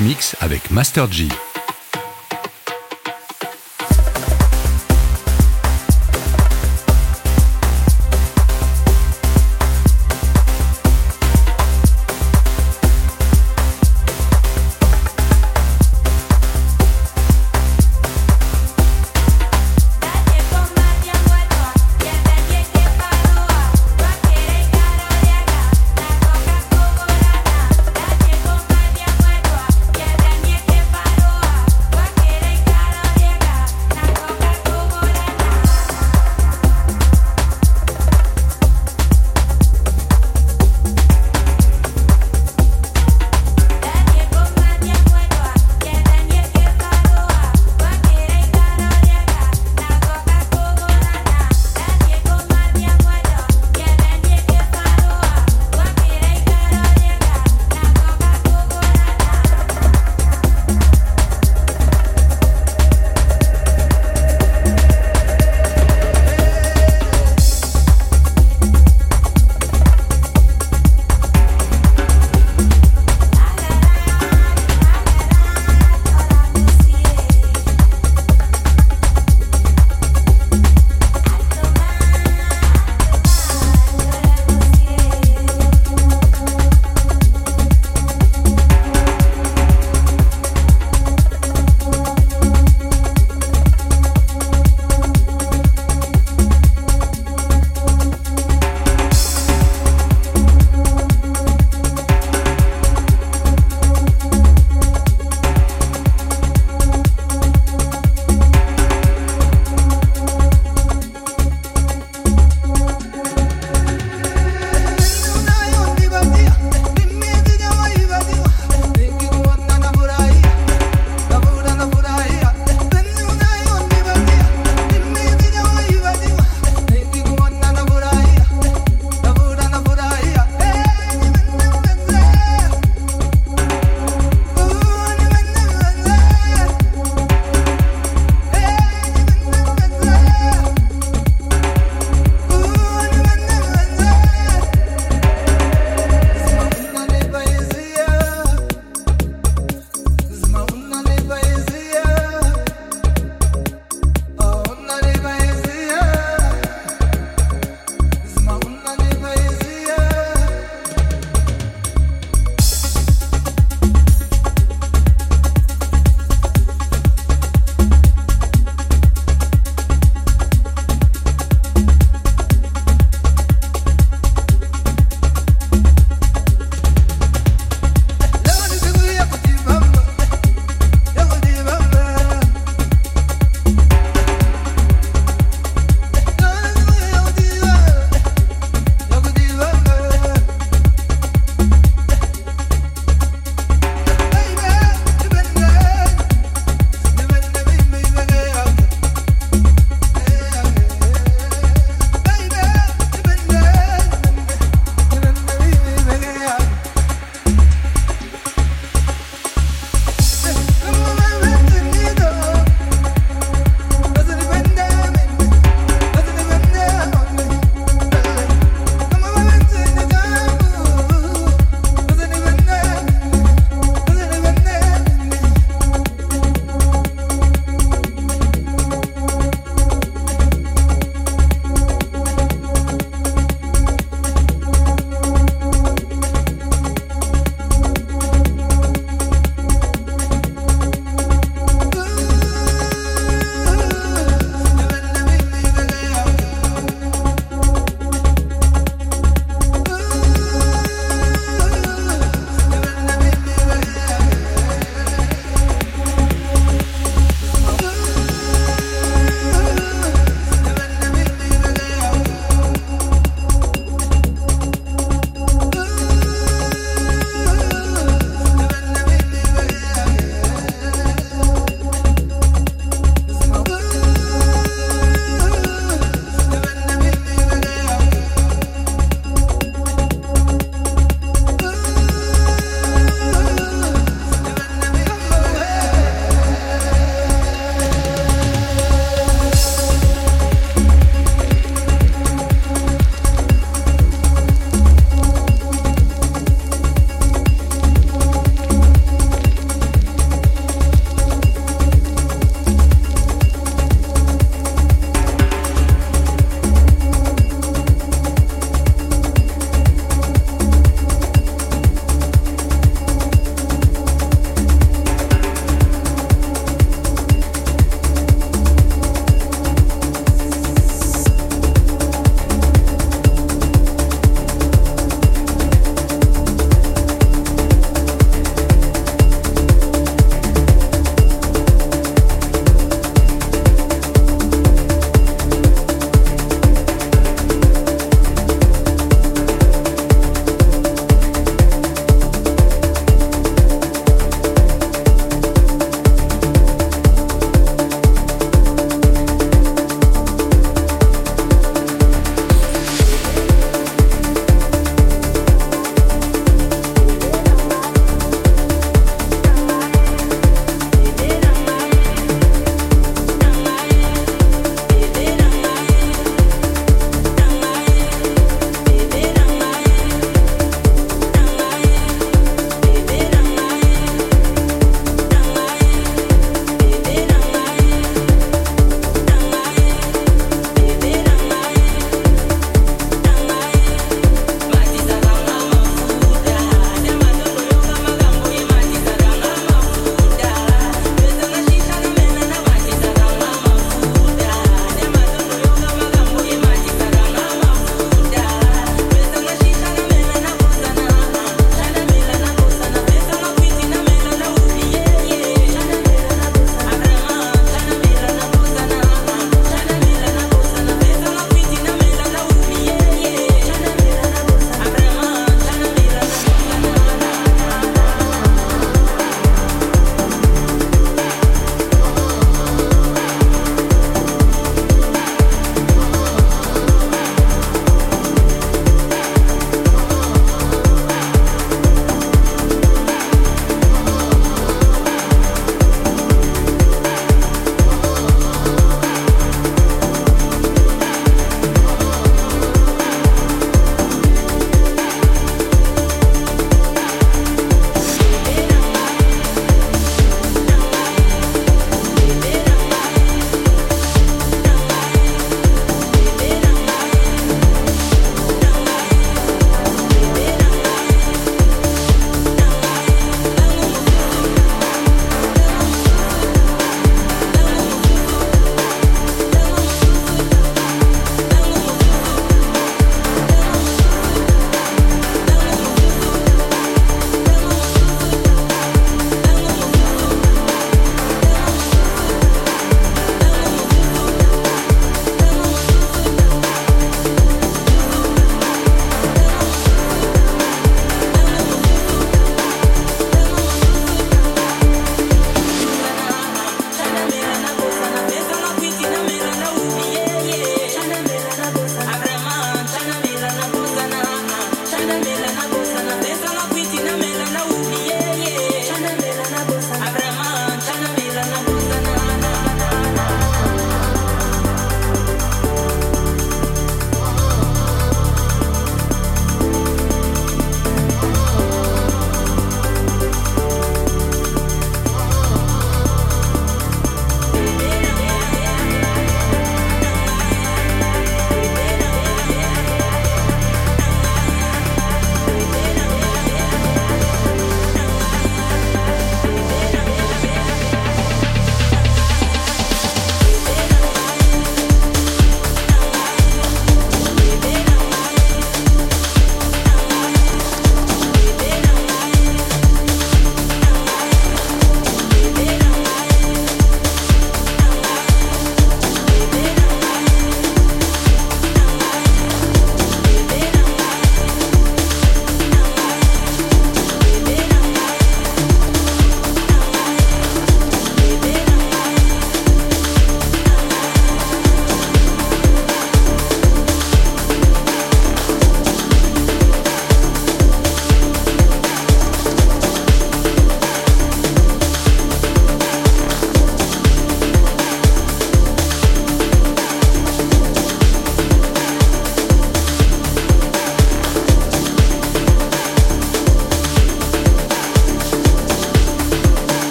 Mix avec Master G.